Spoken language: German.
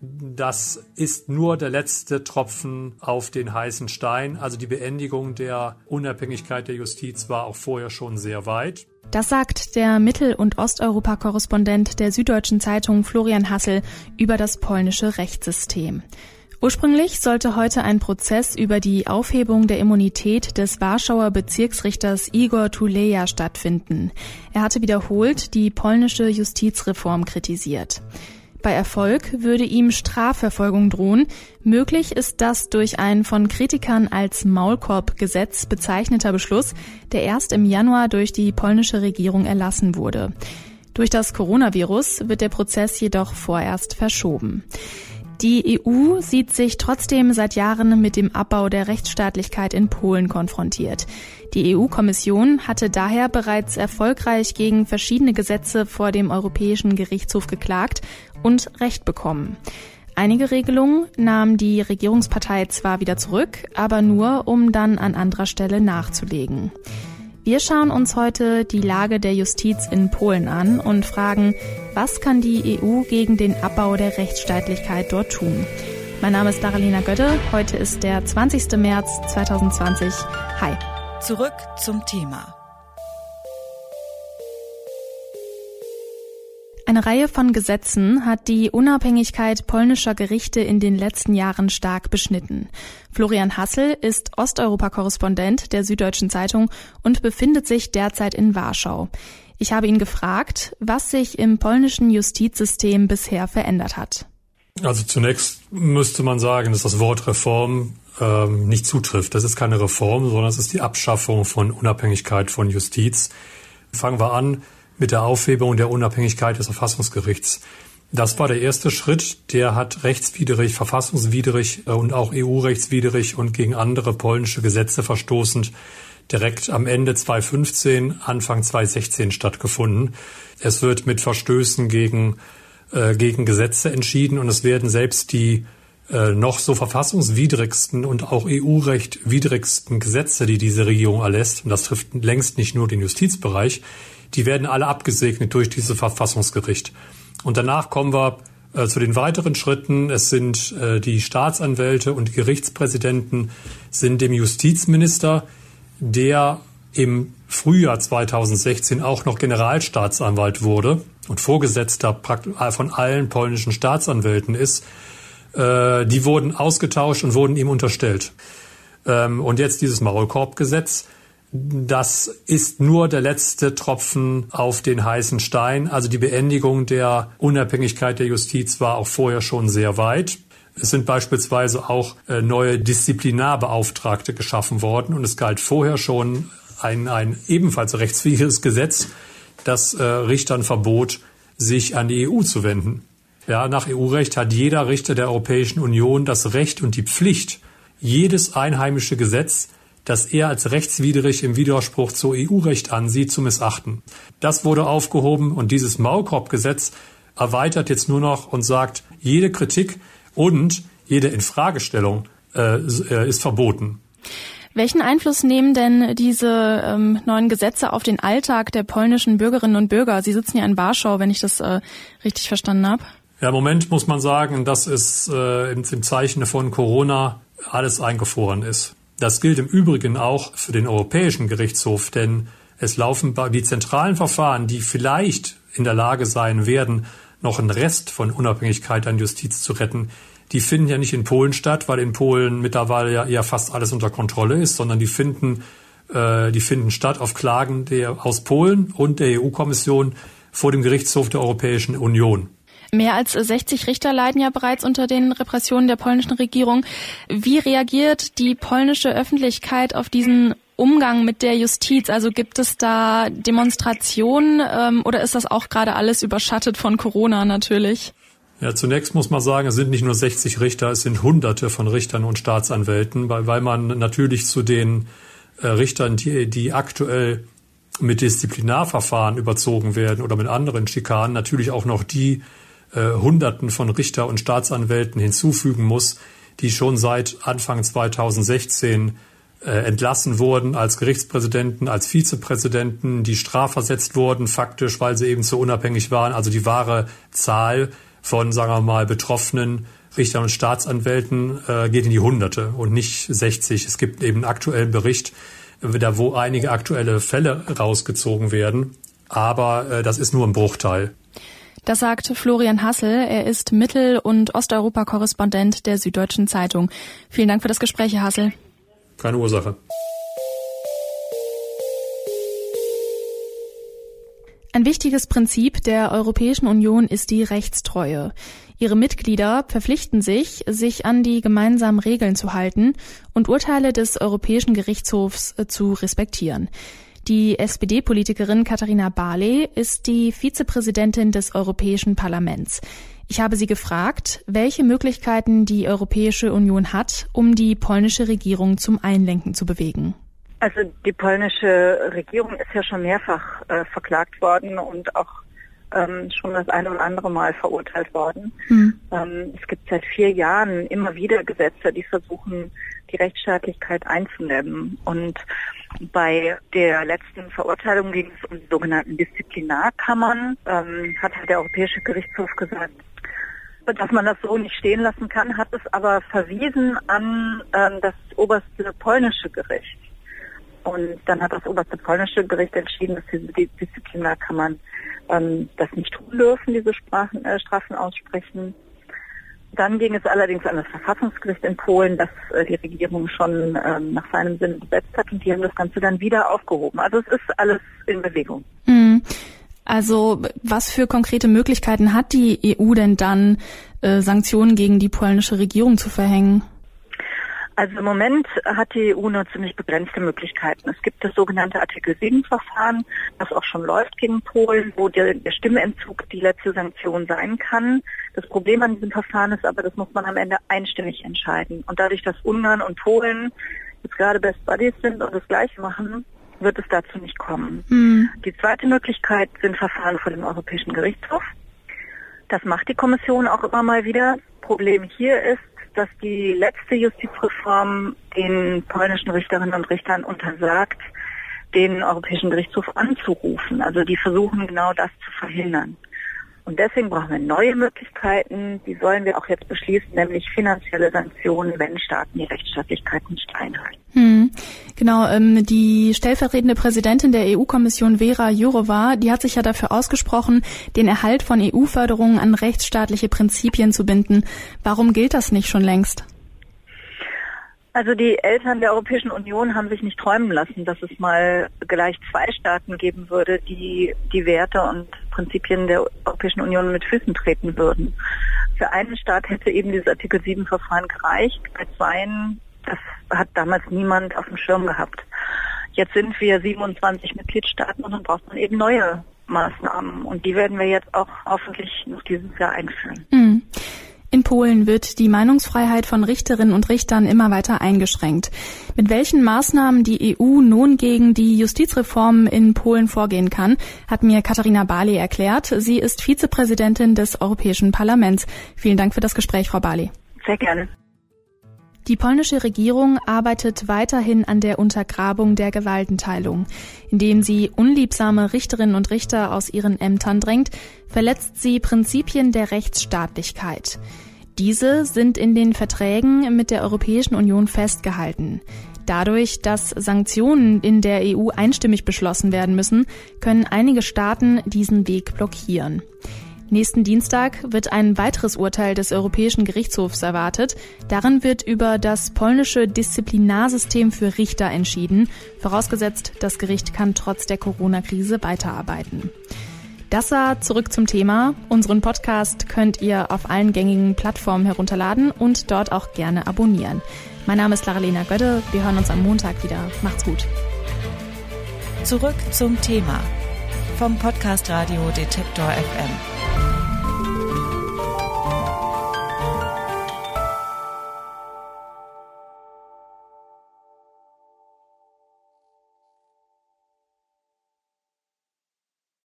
das ist nur der letzte Tropfen auf den heißen Stein. Also die Beendigung der Unabhängigkeit der Justiz war auch vorher schon sehr weit. Das sagt der Mittel- und Osteuropa-Korrespondent der Süddeutschen Zeitung Florian Hassel über das polnische Rechtssystem. Ursprünglich sollte heute ein Prozess über die Aufhebung der Immunität des Warschauer Bezirksrichters Igor Tuleja stattfinden. Er hatte wiederholt die polnische Justizreform kritisiert. Bei Erfolg würde ihm Strafverfolgung drohen. Möglich ist das durch ein von Kritikern als Maulkorbgesetz bezeichneter Beschluss, der erst im Januar durch die polnische Regierung erlassen wurde. Durch das Coronavirus wird der Prozess jedoch vorerst verschoben. Die EU sieht sich trotzdem seit Jahren mit dem Abbau der Rechtsstaatlichkeit in Polen konfrontiert. Die EU-Kommission hatte daher bereits erfolgreich gegen verschiedene Gesetze vor dem Europäischen Gerichtshof geklagt und Recht bekommen. Einige Regelungen nahm die Regierungspartei zwar wieder zurück, aber nur, um dann an anderer Stelle nachzulegen. Wir schauen uns heute die Lage der Justiz in Polen an und fragen, was kann die EU gegen den Abbau der Rechtsstaatlichkeit dort tun? Mein Name ist Daralina Götte. Heute ist der 20. März 2020. Hi. Zurück zum Thema. Eine Reihe von Gesetzen hat die Unabhängigkeit polnischer Gerichte in den letzten Jahren stark beschnitten. Florian Hassel ist Osteuropa-Korrespondent der Süddeutschen Zeitung und befindet sich derzeit in Warschau. Ich habe ihn gefragt, was sich im polnischen Justizsystem bisher verändert hat. Also zunächst müsste man sagen, dass das Wort Reform ähm, nicht zutrifft. Das ist keine Reform, sondern es ist die Abschaffung von Unabhängigkeit von Justiz. Fangen wir an mit der Aufhebung der Unabhängigkeit des Verfassungsgerichts. Das war der erste Schritt. Der hat rechtswidrig, verfassungswidrig äh, und auch EU-rechtswidrig und gegen andere polnische Gesetze verstoßend direkt am Ende 2015, Anfang 2016 stattgefunden. Es wird mit Verstößen gegen, äh, gegen Gesetze entschieden und es werden selbst die äh, noch so verfassungswidrigsten und auch EU-recht widrigsten Gesetze, die diese Regierung erlässt, und das trifft längst nicht nur den Justizbereich, die werden alle abgesegnet durch dieses Verfassungsgericht. Und danach kommen wir äh, zu den weiteren Schritten. Es sind äh, die Staatsanwälte und Gerichtspräsidenten sind dem Justizminister, der im Frühjahr 2016 auch noch Generalstaatsanwalt wurde und Vorgesetzter von allen polnischen Staatsanwälten ist, äh, die wurden ausgetauscht und wurden ihm unterstellt. Ähm, und jetzt dieses Maulkorbgesetz das ist nur der letzte Tropfen auf den heißen Stein. Also die Beendigung der Unabhängigkeit der Justiz war auch vorher schon sehr weit. Es sind beispielsweise auch äh, neue Disziplinarbeauftragte geschaffen worden und es galt vorher schon ein, ein ebenfalls rechtswidriges Gesetz, das äh, Richtern verbot, sich an die EU zu wenden. Ja, nach EU-Recht hat jeder Richter der Europäischen Union das Recht und die Pflicht, jedes einheimische Gesetz das er als rechtswidrig im Widerspruch zu EU-Recht ansieht, zu missachten. Das wurde aufgehoben und dieses Maulkorbgesetz erweitert jetzt nur noch und sagt, jede Kritik und jede Infragestellung äh, äh, ist verboten. Welchen Einfluss nehmen denn diese ähm, neuen Gesetze auf den Alltag der polnischen Bürgerinnen und Bürger? Sie sitzen ja in Warschau, wenn ich das äh, richtig verstanden habe. Ja, im Moment muss man sagen, dass es äh, im, im Zeichen von Corona alles eingefroren ist. Das gilt im Übrigen auch für den Europäischen Gerichtshof, denn es laufen die zentralen Verfahren, die vielleicht in der Lage sein werden, noch einen Rest von Unabhängigkeit an Justiz zu retten, die finden ja nicht in Polen statt, weil in Polen mittlerweile ja eher fast alles unter Kontrolle ist, sondern die finden, äh, die finden statt auf Klagen der, aus Polen und der EU-Kommission vor dem Gerichtshof der Europäischen Union. Mehr als 60 Richter leiden ja bereits unter den Repressionen der polnischen Regierung. Wie reagiert die polnische Öffentlichkeit auf diesen Umgang mit der Justiz? Also gibt es da Demonstrationen ähm, oder ist das auch gerade alles überschattet von Corona natürlich? Ja, zunächst muss man sagen, es sind nicht nur 60 Richter, es sind Hunderte von Richtern und Staatsanwälten, weil, weil man natürlich zu den äh, Richtern, die, die aktuell mit Disziplinarverfahren überzogen werden oder mit anderen Schikanen, natürlich auch noch die äh, Hunderten von Richter und Staatsanwälten hinzufügen muss, die schon seit Anfang 2016 äh, entlassen wurden als Gerichtspräsidenten, als Vizepräsidenten, die strafversetzt wurden, faktisch, weil sie eben zu unabhängig waren. Also die wahre Zahl von, sagen wir mal, Betroffenen, Richtern und Staatsanwälten äh, geht in die Hunderte und nicht 60. Es gibt eben einen aktuellen Bericht, äh, da wo einige aktuelle Fälle rausgezogen werden, aber äh, das ist nur ein Bruchteil. Das sagt Florian Hassel. Er ist Mittel- und Osteuropa-Korrespondent der Süddeutschen Zeitung. Vielen Dank für das Gespräch, Herr Hassel. Keine Ursache. Ein wichtiges Prinzip der Europäischen Union ist die Rechtstreue. Ihre Mitglieder verpflichten sich, sich an die gemeinsamen Regeln zu halten und Urteile des Europäischen Gerichtshofs äh, zu respektieren. Die SPD-Politikerin Katharina Barley ist die Vizepräsidentin des Europäischen Parlaments. Ich habe sie gefragt, welche Möglichkeiten die Europäische Union hat, um die polnische Regierung zum Einlenken zu bewegen. Also die polnische Regierung ist ja schon mehrfach äh, verklagt worden und auch ähm, schon das eine oder andere Mal verurteilt worden. Mhm. Ähm, es gibt seit vier Jahren immer wieder Gesetze, die versuchen, die Rechtsstaatlichkeit einzunehmen. Und bei der letzten Verurteilung ging es um die sogenannten Disziplinarkammern, ähm, hat halt der Europäische Gerichtshof gesagt, dass man das so nicht stehen lassen kann, hat es aber verwiesen an ähm, das oberste polnische Gericht. Und dann hat das oberste polnische Gericht entschieden, dass diese Disziplinarkammern ähm, das nicht tun dürfen, diese Sprachen, äh, Strafen aussprechen. Dann ging es allerdings an das Verfassungsgericht in Polen, das äh, die Regierung schon ähm, nach seinem Sinn besetzt hat und die haben das Ganze dann wieder aufgehoben. Also es ist alles in Bewegung. Mhm. Also was für konkrete Möglichkeiten hat die EU denn dann, äh, Sanktionen gegen die polnische Regierung zu verhängen? Also im Moment hat die EU nur ziemlich begrenzte Möglichkeiten. Es gibt das sogenannte Artikel 7-Verfahren, das auch schon läuft gegen Polen, wo der, der Stimmenentzug die letzte Sanktion sein kann. Das Problem an diesem Verfahren ist aber, das muss man am Ende einstimmig entscheiden. Und dadurch, dass Ungarn und Polen jetzt gerade Best Buddies sind und das Gleiche machen, wird es dazu nicht kommen. Mhm. Die zweite Möglichkeit sind Verfahren vor dem Europäischen Gerichtshof. Das macht die Kommission auch immer mal wieder. Problem hier ist, dass die letzte Justizreform den polnischen Richterinnen und Richtern untersagt, den Europäischen Gerichtshof anzurufen. Also die versuchen genau das zu verhindern. Und deswegen brauchen wir neue Möglichkeiten, die sollen wir auch jetzt beschließen, nämlich finanzielle Sanktionen, wenn Staaten die Rechtsstaatlichkeit nicht einhalten. Hm. Genau, ähm, die stellvertretende Präsidentin der EU-Kommission Vera Jourova, die hat sich ja dafür ausgesprochen, den Erhalt von EU-Förderungen an rechtsstaatliche Prinzipien zu binden. Warum gilt das nicht schon längst? Also die Eltern der Europäischen Union haben sich nicht träumen lassen, dass es mal gleich zwei Staaten geben würde, die die Werte und Prinzipien der Europäischen Union mit Füßen treten würden. Für einen Staat hätte eben dieses Artikel 7 Verfahren gereicht. Bei zweien, das hat damals niemand auf dem Schirm gehabt. Jetzt sind wir 27 Mitgliedstaaten und dann braucht man eben neue Maßnahmen. Und die werden wir jetzt auch hoffentlich noch dieses Jahr einführen. Mhm. In Polen wird die Meinungsfreiheit von Richterinnen und Richtern immer weiter eingeschränkt. Mit welchen Maßnahmen die EU nun gegen die Justizreformen in Polen vorgehen kann, hat mir Katharina Barley erklärt. Sie ist Vizepräsidentin des Europäischen Parlaments. Vielen Dank für das Gespräch, Frau Barley. Sehr gerne. Die polnische Regierung arbeitet weiterhin an der Untergrabung der Gewaltenteilung. Indem sie unliebsame Richterinnen und Richter aus ihren Ämtern drängt, verletzt sie Prinzipien der Rechtsstaatlichkeit. Diese sind in den Verträgen mit der Europäischen Union festgehalten. Dadurch, dass Sanktionen in der EU einstimmig beschlossen werden müssen, können einige Staaten diesen Weg blockieren. Nächsten Dienstag wird ein weiteres Urteil des Europäischen Gerichtshofs erwartet. Darin wird über das polnische Disziplinarsystem für Richter entschieden, vorausgesetzt, das Gericht kann trotz der Corona-Krise weiterarbeiten. Das war zurück zum Thema. Unseren Podcast könnt ihr auf allen gängigen Plattformen herunterladen und dort auch gerne abonnieren. Mein Name ist Laralena Götte. Wir hören uns am Montag wieder. Macht's gut. Zurück zum Thema vom Podcast Radio Detektor FM.